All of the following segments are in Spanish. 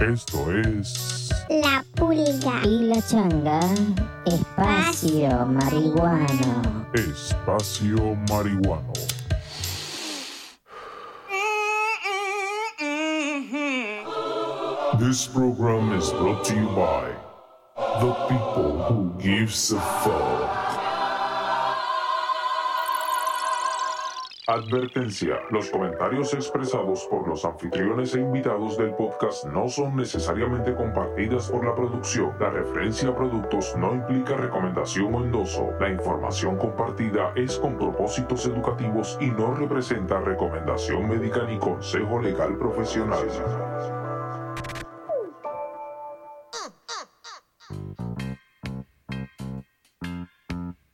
Esto es La pulga. Y la changa, espacio marihuano. Espacio Marihuano. This program is brought to you by the people who gives a fuck. Advertencia. Los comentarios expresados por los anfitriones e invitados del podcast no son necesariamente compartidas por la producción. La referencia a productos no implica recomendación o endoso. La información compartida es con propósitos educativos y no representa recomendación médica ni consejo legal profesional.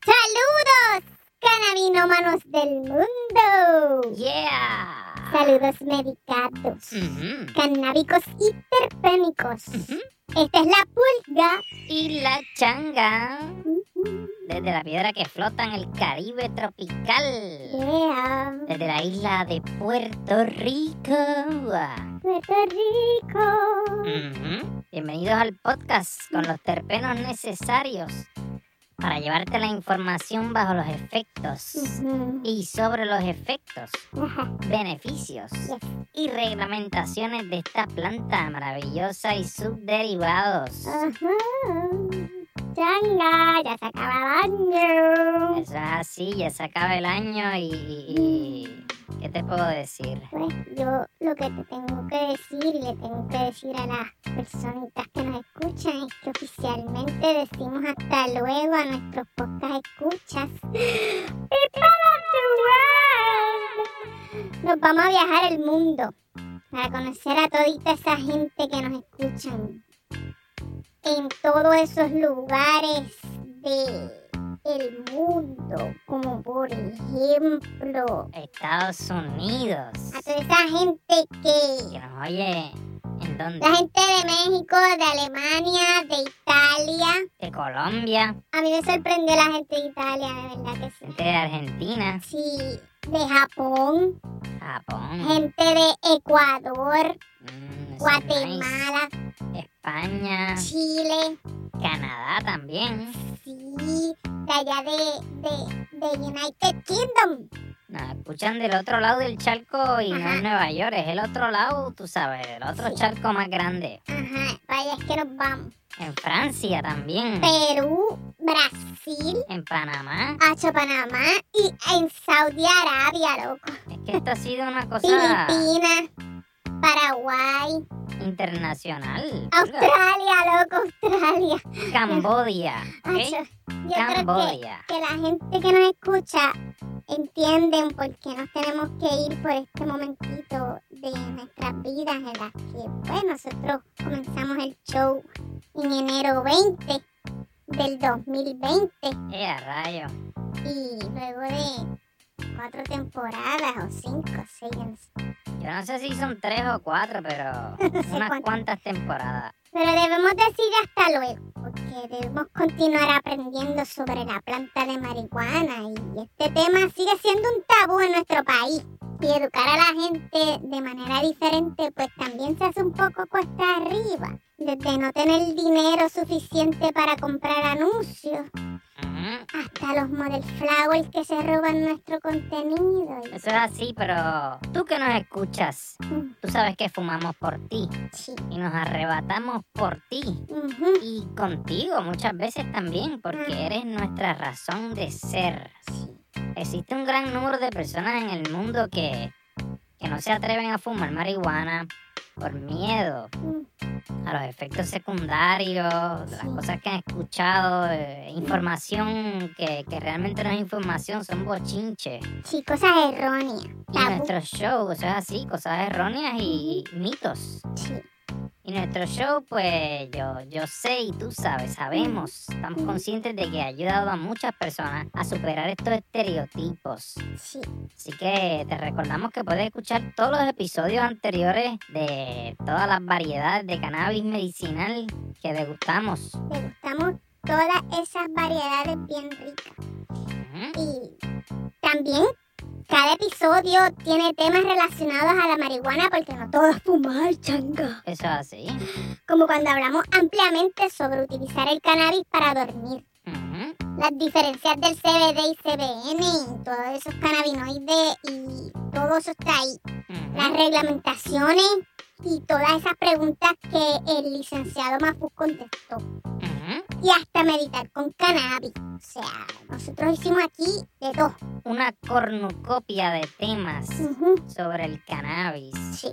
¡Saludos, cannabinómanos del mundo! Yeah. Saludos medicados, Ujú, canábicos y terpénicos. ujú. Esta es la pulga. Y la changa, desde la piedra que flota en el Caribe tropical. Yeah. Desde la isla de Puerto Rico. Puerto Rico. Bienvenidos al podcast con los terpenos necesarios para llevarte la información bajo los efectos y sobre los efectos, beneficios Yes. y reglamentaciones de esta planta maravillosa y subderivados. Ajá. Changa, ya se acaba el año. Eso es así, ya se acaba el año y, y- y- ¿qué te puedo decir? Pues yo lo que te tengo que decir y le tengo que decir a las personitas que nos escuchan es que oficialmente decimos hasta luego a nuestros podcast escuchas. ¡People of the world! Nos vamos a viajar el mundo para conocer a todita esa gente que nos escuchan en todos esos lugares de el mundo, como por ejemplo Estados Unidos. a toda esa gente que Que nos oye en la dónde? gente de México, de Alemania, de Italia. De Colombia, A mí me sorprendió la gente de Italia, de verdad que sí. gente de Argentina, Sí, de Japón, Japón, gente de Ecuador, mm, nice. Guatemala, España, Chile, Canadá también. sí, de allá de, de, de United Kingdom. Nos escuchan del otro lado del charco y no es Nueva York, es el otro lado, tú sabes, el otro Sí. charco más grande. Ajá, vaya es que nos vamos. En Francia también, Perú, Brasil, en Panamá. Hacho Panamá y en Saudi Arabia, loco. Es que esto ha sido una cosa Filipinas, Paraguay, internacional. Australia, loco, Australia. Cambodia, ¿ok? Acho, yo creo que, Cambodia. que la gente que nos escucha entienden por qué nos tenemos que ir por este momentito de nuestras vidas en las que, pues, nosotros comenzamos el show en enero 20 del 2020 Eh, rayo. y luego de cuatro temporadas o cinco, seis, yo no sé. Yo no sé si son tres o cuatro, pero sé unas cuántas. cuantas temporadas. Pero debemos decir hasta luego, porque debemos continuar aprendiendo sobre la planta de marihuana y este tema sigue siendo un tabú en nuestro país. Y educar a la gente de manera diferente pues también se hace un poco cuesta arriba. Desde no tener dinero suficiente para comprar anuncios. Hasta los model flowers que se roban nuestro contenido. Eso es así, pero tú que nos escuchas, Mm, tú sabes que fumamos por ti sí. y nos arrebatamos por ti. Y contigo muchas veces también, porque eres nuestra razón de ser. sí. Existe un gran número de personas en el mundo que, que no se atreven a fumar marihuana por miedo Mm, a los efectos secundarios, las cosas que han escuchado, eh, información que, que realmente no es información, son bochinches. Sí, cosas erróneas. Y Tabú. nuestro show, eso es así, cosas erróneas y mitos. Sí. Y nuestro show, pues yo, yo sé y tú sabes, sabemos, estamos conscientes de que ha ayudado a muchas personas a superar estos estereotipos. Sí. Así que te recordamos que puedes escuchar todos los episodios anteriores de todas las variedades de cannabis medicinal que degustamos. Degustamos todas esas variedades bien ricas. Y también cada episodio tiene temas relacionados a la marihuana porque no todo es fumar, changa. Eso es así. Como cuando hablamos ampliamente sobre utilizar el cannabis para dormir. Ujú. Las diferencias del CBD y CBN y todos esos cannabinoides y todo eso está ahí. Ujú. Las reglamentaciones y todas esas preguntas que el licenciado Mafuz contestó. Ujú. Y hasta meditar con cannabis. O sea, nosotros hicimos aquí de todo. Una cornucopia de temas sobre el cannabis. Sí.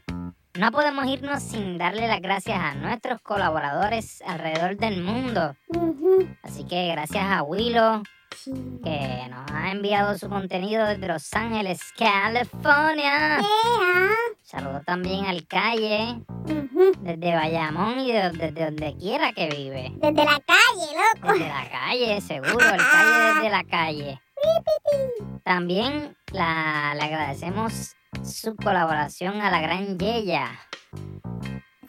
No podemos irnos sin darle las gracias a nuestros colaboradores alrededor del mundo. ujú, Así que gracias a Willow. Que nos ha enviado su contenido desde Los Ángeles, California. Ea, Saludo también al Calle, desde Bayamón y de- desde donde quiera que vive. Desde la calle, loco. Desde la calle, seguro, el Calle desde la calle. También la, le agradecemos su colaboración a la gran Yeya.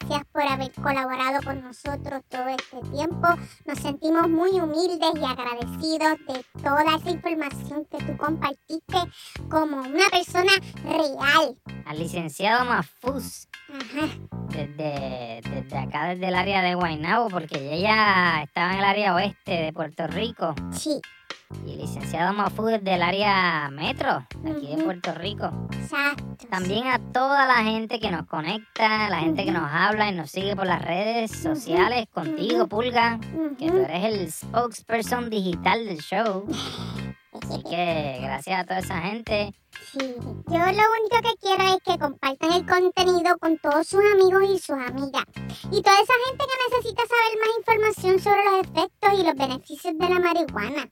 Gracias por haber colaborado con nosotros todo este tiempo. Nos sentimos muy humildes y agradecidos de toda esa información que tú compartiste como una persona real. Al licenciado Mafuz, Ajá. desde, desde acá, desde el área de Guaynabo, porque ella estaba en el área oeste de Puerto Rico. Sí, Y licenciado Mafuz desde el área metro, de aquí de. Puerto Rico. exacto. También a toda la gente que nos conecta, la gente que nos habla y nos sigue por las redes sociales, contigo, Pulga, que tú eres el spokesperson digital del show. Así que gracias a toda esa gente. Sí, yo lo único que quiero es que compartan el contenido con todos sus amigos y sus amigas. Y toda esa gente que necesita saber más información sobre los efectos y los beneficios de la marihuana.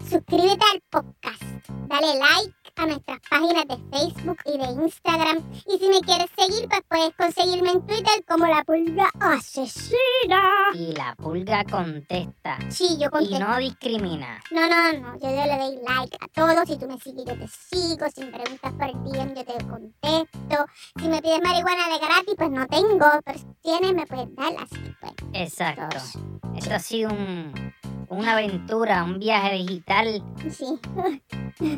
Suscríbete al podcast, dale like a nuestras páginas de Facebook y de Instagram. Y si me quieres seguir, pues puedes conseguirme en Twitter como la pulga asesina. Y la Pulga contesta. Sí, yo Y contesto. no discrimina. No, no, no, yo le doy like a todos. Si tú me sigues, yo te sigo. Si me preguntas por el DM, yo te contesto. Si me pides marihuana de gratis, pues no tengo. Pero si tienes, me puedes dar. Así que pues. Exacto. Dos. Esto ha sido un, una aventura, un viaje digital, Sí.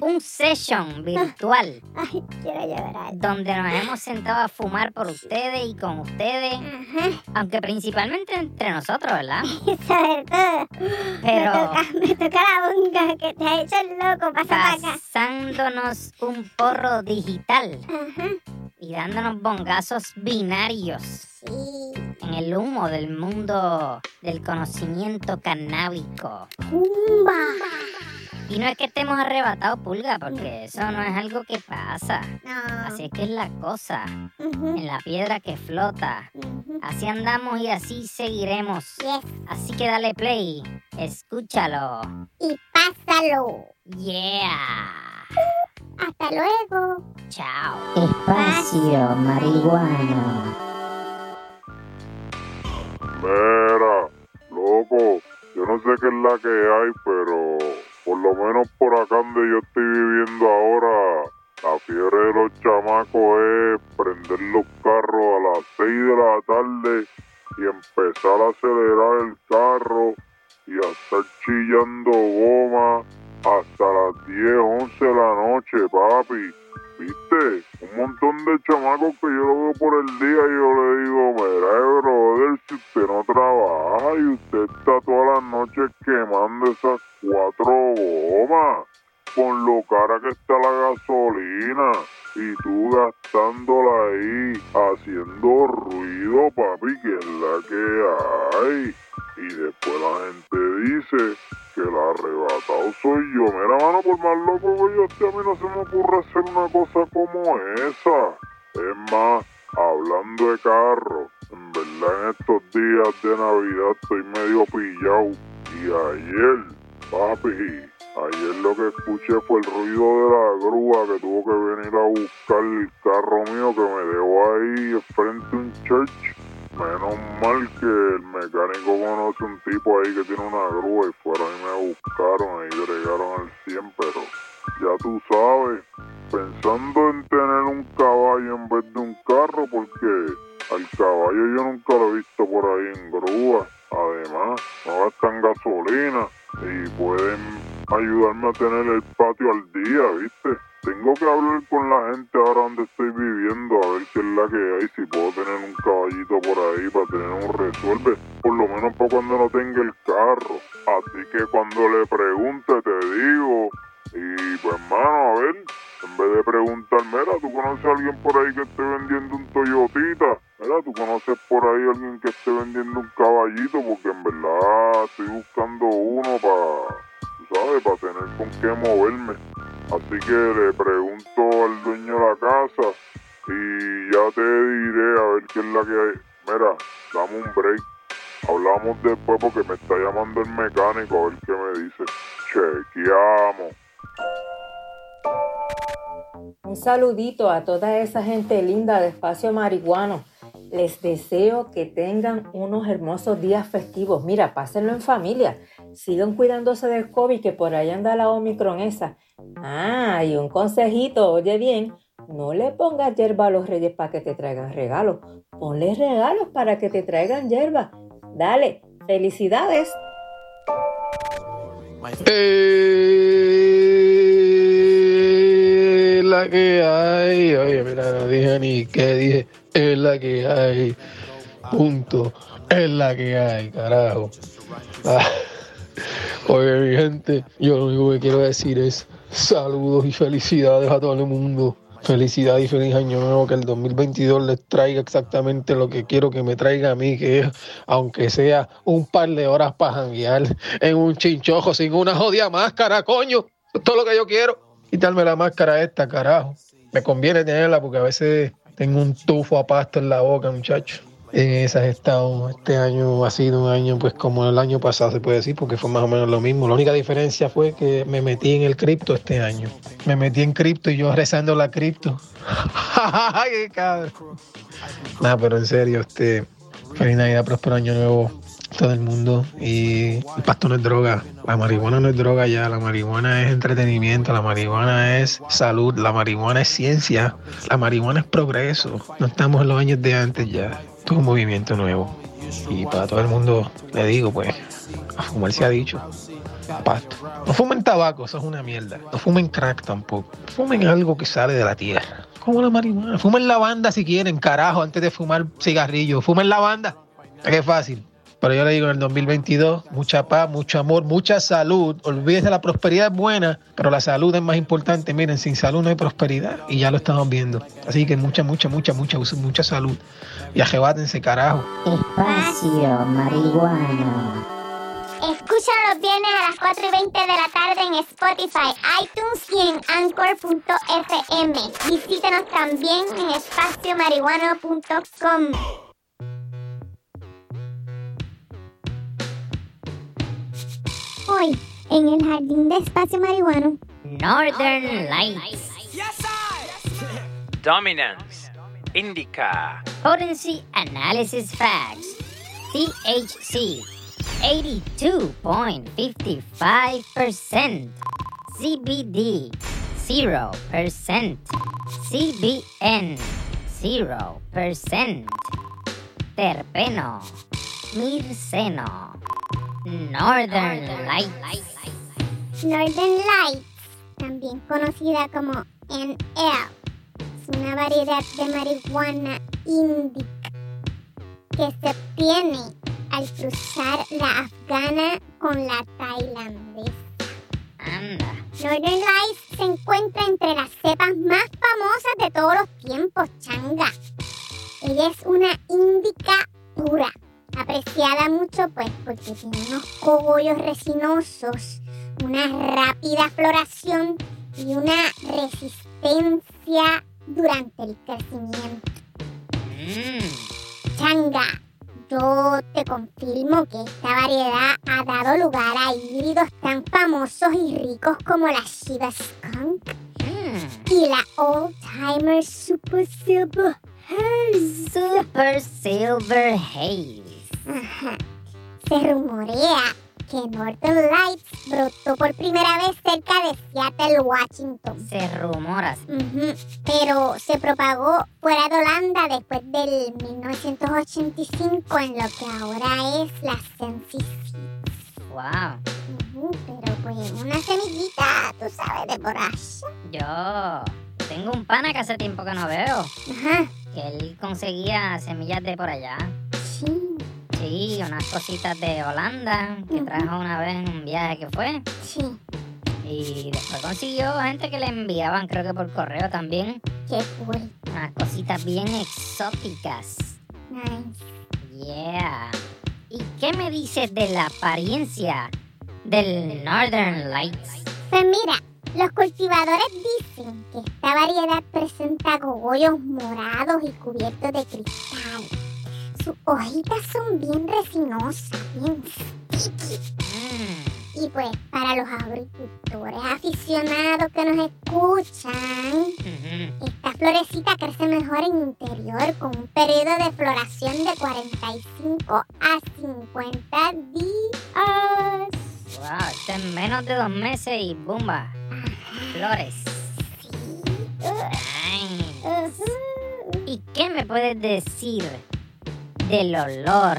un session virtual Ay, quiero llorar. donde nos hemos sentado a fumar por ustedes y con ustedes, Ajá. aunque principalmente entre nosotros, ¿verdad? Saber todo. Pero- Me toca, me toca la bunga que te ha hecho el loco. Pasa para acá. Pasándonos un porro digital Ajá. Y dándonos bongazos binarios Sí. en el humo del mundo del conocimiento canábico. Pumba. Y no es que estemos arrebatados, pulga, porque eso no es algo que pasa. No. Así es que es la cosa, en la piedra que flota. Así andamos y así seguiremos. Yes. Así que dale play, escúchalo. Y pásalo. Yeah. Hasta luego. Chao. Espacio marihuana. Mira, loco, yo no sé qué es la que hay, pero por lo menos por acá donde yo estoy viviendo ahora, la fiebre de los chamacos es prender los carros a las 6 de la tarde y empezar a acelerar el carro y a estar chillando goma hasta las 10, 11 de la noche, papi. ¿Viste? Un montón de chamacos que yo lo veo por el día y yo le digo, mira, brother, si usted no trabaja y usted está todas las noches quemando esas cuatro gomas con lo cara que está la gasolina y tú gastándola ahí haciendo ruido, papi, que es la que hay. Y después la gente dice que el arrebatado soy yo. Mira, mano, por más loco que yo esté, a mí no se me ocurre hacer una cosa como esa. Es más, hablando de carro, en verdad en estos días de Navidad estoy medio pillado. Y ayer, papi, ayer lo que escuché fue el ruido de la grúa que tuvo que venir a buscar el carro mío que me dejó ahí frente a un church. Menos mal que el mecánico conoce un tipo ahí que tiene una grúa y fueron y me buscaron y bregaron al 100, pero ya tú sabes, pensando en tener un caballo en vez de un carro, porque al caballo yo nunca lo he visto por ahí en grúa. Además, no gastan gasolina y pueden ayudarme a tener el patio al día, ¿viste? tengo que hablar con la gente ahora donde estoy viviendo a ver qué es la que hay, si puedo tener un caballito por ahí para tener un resuelve, por lo menos para cuando no tenga el carro. Así que cuando le pregunte te digo, y pues mano, a ver, en vez de preguntar, mira, ¿tú conoces a alguien por ahí que esté vendiendo un Toyotita? Mira, ¿tú conoces por ahí a alguien que esté vendiendo un caballito? Porque en verdad estoy buscando uno para, sabes, para tener con qué moverme. Así que le pregunto al dueño de la casa y ya te diré a ver qué es la que hay. Mira, dame un break. Hablamos después porque me está llamando el mecánico a ver qué me dice. Chequeamos. Un saludito a toda esa gente linda de Espacio Marihuano. Les deseo que tengan unos hermosos días festivos. Mira, pásenlo en familia. Sigan cuidándose del COVID, que por ahí anda la Omicron esa. Ah, y un consejito, oye bien, no le pongas hierba a los reyes para que te traigan regalos. Ponle regalos para que te traigan hierba. Dale, felicidades. Eh, la que hay. Oye, mira, no dije ni qué dije. Es la que hay. Punto. Es la que hay, carajo. Ah. Oye, mi gente, yo lo único que quiero decir es saludos y felicidades a todo el mundo. Felicidades y feliz año nuevo, que el 2022 les traiga exactamente lo que quiero que me traiga a mí, que es, aunque sea un par de horas para janguear en un chinchojo sin una jodida máscara, coño. Todo lo que yo quiero. Quitarme la máscara esta, carajo. Me conviene tenerla porque a veces tengo un tufo a pasto en la boca, muchacho. En esas he estado. Este año ha sido un año, pues como el año pasado se puede decir, porque fue más o menos lo mismo. La única diferencia fue que me metí en el cripto este año. Me metí en cripto y yo rezando la cripto. ¡Ay, cabrón! Nada, pero en serio, este. Feliz Navidad, próspero año nuevo todo el mundo. Y el pasto no es droga. La marihuana no es droga ya. La marihuana es entretenimiento. La marihuana es salud. La marihuana es ciencia. La marihuana es progreso. No estamos en los años de antes ya. Es un movimiento nuevo. Y para todo el mundo le digo, pues, a fumar se ha dicho. Pasto. No fumen tabaco, eso es una mierda. No fumen crack tampoco. Fumen algo que sale de la tierra. Como la marihuana. Fumen lavanda si quieren, carajo, antes de fumar cigarrillo. Fumen lavanda. Qué fácil. Pero yo le digo en el 2022, mucha paz, mucho amor, mucha salud. Olvídese, la prosperidad es buena, pero la salud es más importante. Miren, sin salud no hay prosperidad y ya lo estamos viendo. Así que mucha, mucha, mucha, mucha, mucha salud. Y ajebátense, carajo. Espacio marihuana. Escúchalo los viernes a las 4 y 20 de la tarde en Spotify, iTunes y en Anchor.fm. Visítenos también en espaciomarihuano.com. en el jardín de espacio marihuano, Northern Lights. Dominance. Indica. Potency Analysis Facts. THC 82.55%. CBD 0%. CBN 0%. Terpeno. Mirceno. Northern Lights. Northern Lights, también conocida como NL, es una variedad de marihuana indica que se obtiene al cruzar la afgana con la tailandesa. Anda. Northern Lights se encuentra entre las cepas más famosas de todos los tiempos, changa. Ella es una indica pura, apreciada mucho pues porque tiene unos cogollos resinosos, una rápida floración y una resistencia durante el crecimiento. Mm. Changa, yo te confirmo que esta variedad ha dado lugar a híbridos tan famosos y ricos como la Shiba Skunk Mm. y la Old Timer Super Silver Haze. Super Silver Haze. Se rumorea que Northern Lights brotó por primera vez cerca de Seattle, Washington. Se rumora. Ujú, Pero se propagó fuera de Holanda después del 1985 en lo que ahora es la Sensi Wow. Ujú. Mm, Pero pues una semillita, tú sabes, de por allá. Yo tengo un pana que hace tiempo que no veo. Ajá, Que él conseguía semillas de por allá. sí, Sí, unas cositas de Holanda que Ujú. trajo una vez en un viaje que fue. sí. Y después consiguió gente que le enviaban, creo que por correo también, Qué cool. unas cositas bien exóticas. Nice. Yeah. ¿Y qué me dices de la apariencia del Northern Lights? Pues mira, los cultivadores dicen que esta variedad presenta cogollos morados y cubiertos de cristal. Sus hojitas son bien resinosas, bien sticky. Y pues para los agricultores aficionados que nos escuchan, esta florecita crece mejor en interior con un periodo de floración de 45 a 50 días. Wow, esto en menos de dos meses y ¡bumba! Flores. ¿Y qué me puedes decir del olor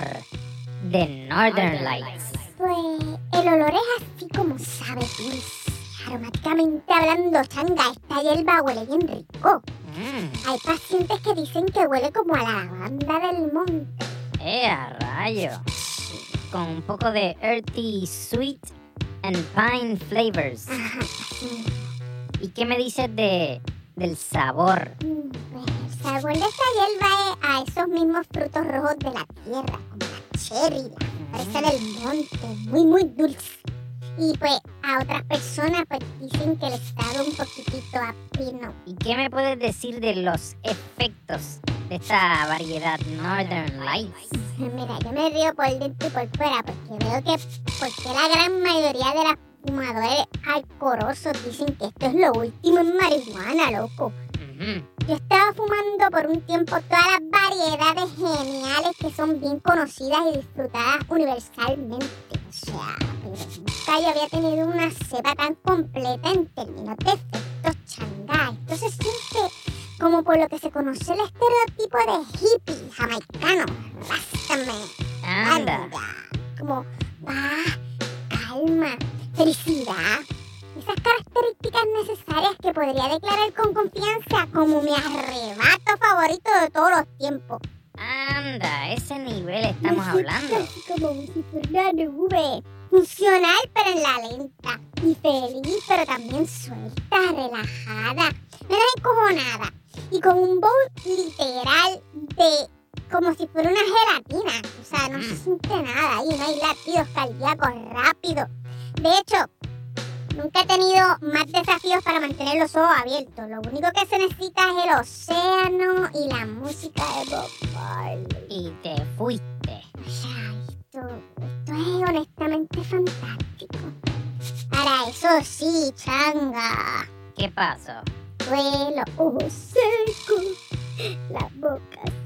de Northern Lights? Pues el olor es así como sabe. Aromáticamente hablando, changa, esta hierba huele bien rico. Mm, Hay pacientes que dicen que huele como a la lavanda del monte. ¡Eh, a rayo! Con un poco de earthy, sweet and pine flavors. Ajá. ¿Y qué me dices de del sabor? Pues el sabor de esta hierba es a esos mismos frutos rojos de la tierra, como la cherry, la fresa del monte, muy muy dulce. Y pues a otras personas pues dicen que les sabe un poquitito a pino. ¿Y qué me puedes decir de los efectos de esta variedad Northern Lights? Mira, yo me río por dentro y por fuera porque veo que porque la gran mayoría de las fumadores alcorosos dicen que esto es lo último en marihuana, loco. Yo estaba fumando por un tiempo todas las variedades geniales que son bien conocidas y disfrutadas universalmente. O sea, pero nunca yo había tenido una cepa tan completa en términos de efectos changá. Esto se siente como por lo que se conoce el estereotipo de hippie jamaicano. Rástame. Anda. Como paz, calma, felicidad. Esas características necesarias que podría declarar con confianza como mi arrebato favorito de todos los tiempos. Anda, ese nivel estamos Me hablando. así como nube. Funcional pero en la lenta. Y feliz pero también suelta, relajada. Menos encojonada. Y con un bowl literal de como si fuera una gelatina. O sea, no se siente nada ahí, no hay latidos cardíacos rápidos. De hecho, nunca he tenido más desafíos para mantener los ojos abiertos. Lo único que se necesita es el océano y la música de Bob Marley. Y te fuiste. O sea, esto, esto es honestamente fantástico. Para eso sí, changa. ¿Qué pasó? Fue los ojos secos, la boca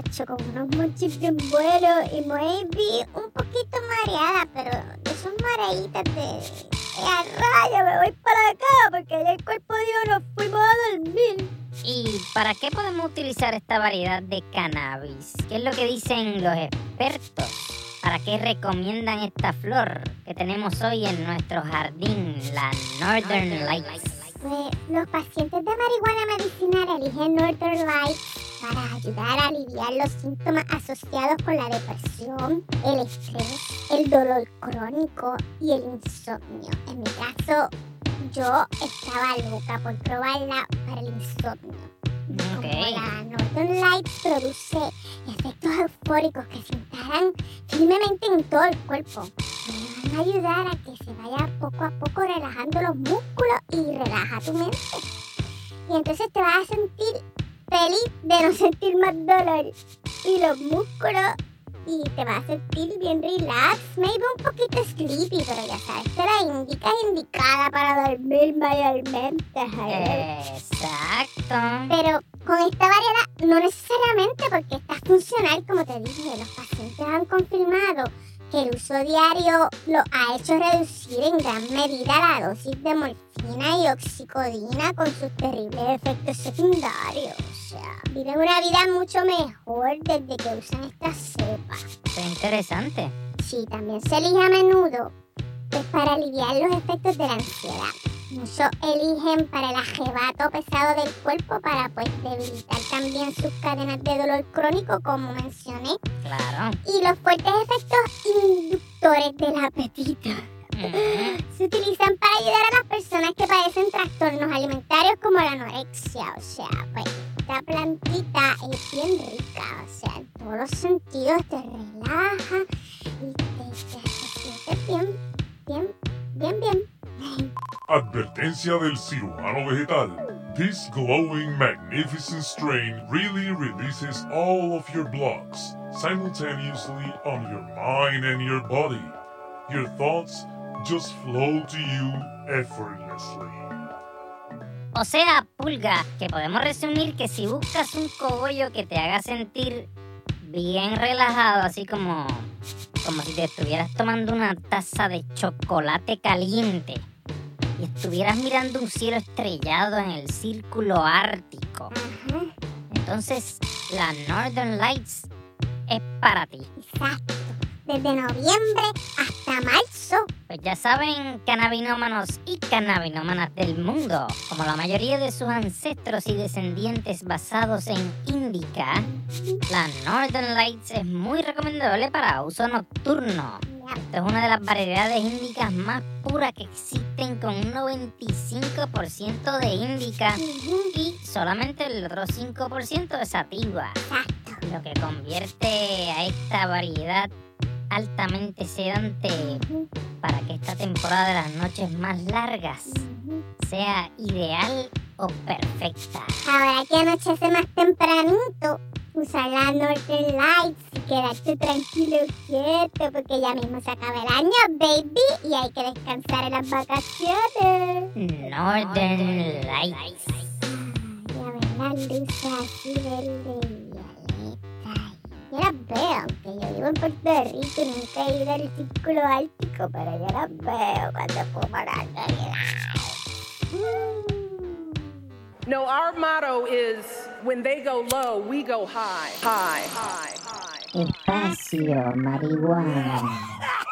pero hacho con unos monchis bien buenos y maybe un poquito mareada, pero de esos mareitas de... ¡Eh, a rayo! Me voy para acá porque ya el cuerpo de Dios nos fuimos a dormir. ¿Y para qué podemos utilizar esta variedad de cannabis? ¿Qué es lo que dicen los expertos? ¿Para qué recomiendan esta flor que tenemos hoy en nuestro jardín, la Northern Lights? Pues los pacientes de marihuana medicinal eligen Northern Lights para ayudar a aliviar los síntomas asociados con la depresión, el estrés, el dolor crónico y el insomnio. En mi caso, yo estaba loca por probarla para el insomnio. Ok. Como la Northern Lights produce efectos eufóricos que se instalan firmemente en todo el cuerpo. Me van a ayudar a que se vaya poco a poco relajando los músculos y relaja tu mente. Y entonces te vas a sentir feliz de no sentir más dolor. Y los músculos y te vas a sentir bien relax, maybe un poquito sleepy, pero ya sabes que la indica es indicada para dormir mayormente. Exacto. Pero con esta variedad no necesariamente porque está funcional, como te dije, los pacientes han confirmado que el uso diario lo ha hecho reducir en gran medida la dosis de morfina y oxicodina con sus terribles efectos secundarios. Sea, viven una vida mucho mejor desde que usan esta cepa. Es interesante. Chi también se elige a menudo pues para aliviar los efectos de la ansiedad. Muchos eligen para el arrebato pesado del cuerpo para pues debilitar también sus cadenas de dolor crónico, como mencioné, Claro. y los fuertes efectos inductores del apetito. Se utilizan para ayudar a las personas que padecen trastornos alimentarios como la anorexia. O sea, pues esta plantita es bien rica. O sea, en todos los sentidos te relaja y te, bien, bien, bien, bien. Advertencia del cirujano vegetal. This glowing, magnificent strain really releases all of your blocks simultaneously on your mind and your body. Your thoughts just flow to you effortlessly. O sea, pulga, que podemos resumir que si buscas un cogollo que te haga sentir bien relajado, así como, como si te estuvieras tomando una taza de chocolate caliente y estuvieras mirando un cielo estrellado en el círculo ártico, entonces la Northern Lights es para ti. exacto. Desde noviembre hasta marzo. Pues ya saben, cannabinómanos y cannabinómanas del mundo, como la mayoría de sus ancestros y descendientes basados en Indica, la Northern Lights es muy recomendable para uso nocturno. Esta es una de las variedades índicas más puras que existen con un 95% de índica y solamente el otro 5% de sativa lo que convierte a esta variedad altamente sedante para que esta temporada de las noches más largas sea ideal o perfecta. Ahora que anochece más tempranito, usar la Northern Lights y quedarte tranquilo quieto porque ya mismo se acaba el año, baby, y hay que descansar en las vacaciones. Northern Lights. Y a ver las luces así verde y violeta. Yo las veo, aunque yo vivo en Puerto Rico y nunca he ido al círculo ártico, pero yo las veo cuando fumo la Northern Lights. No, our motto is when they go low, we go high. High, high, high. Espacio marihuana.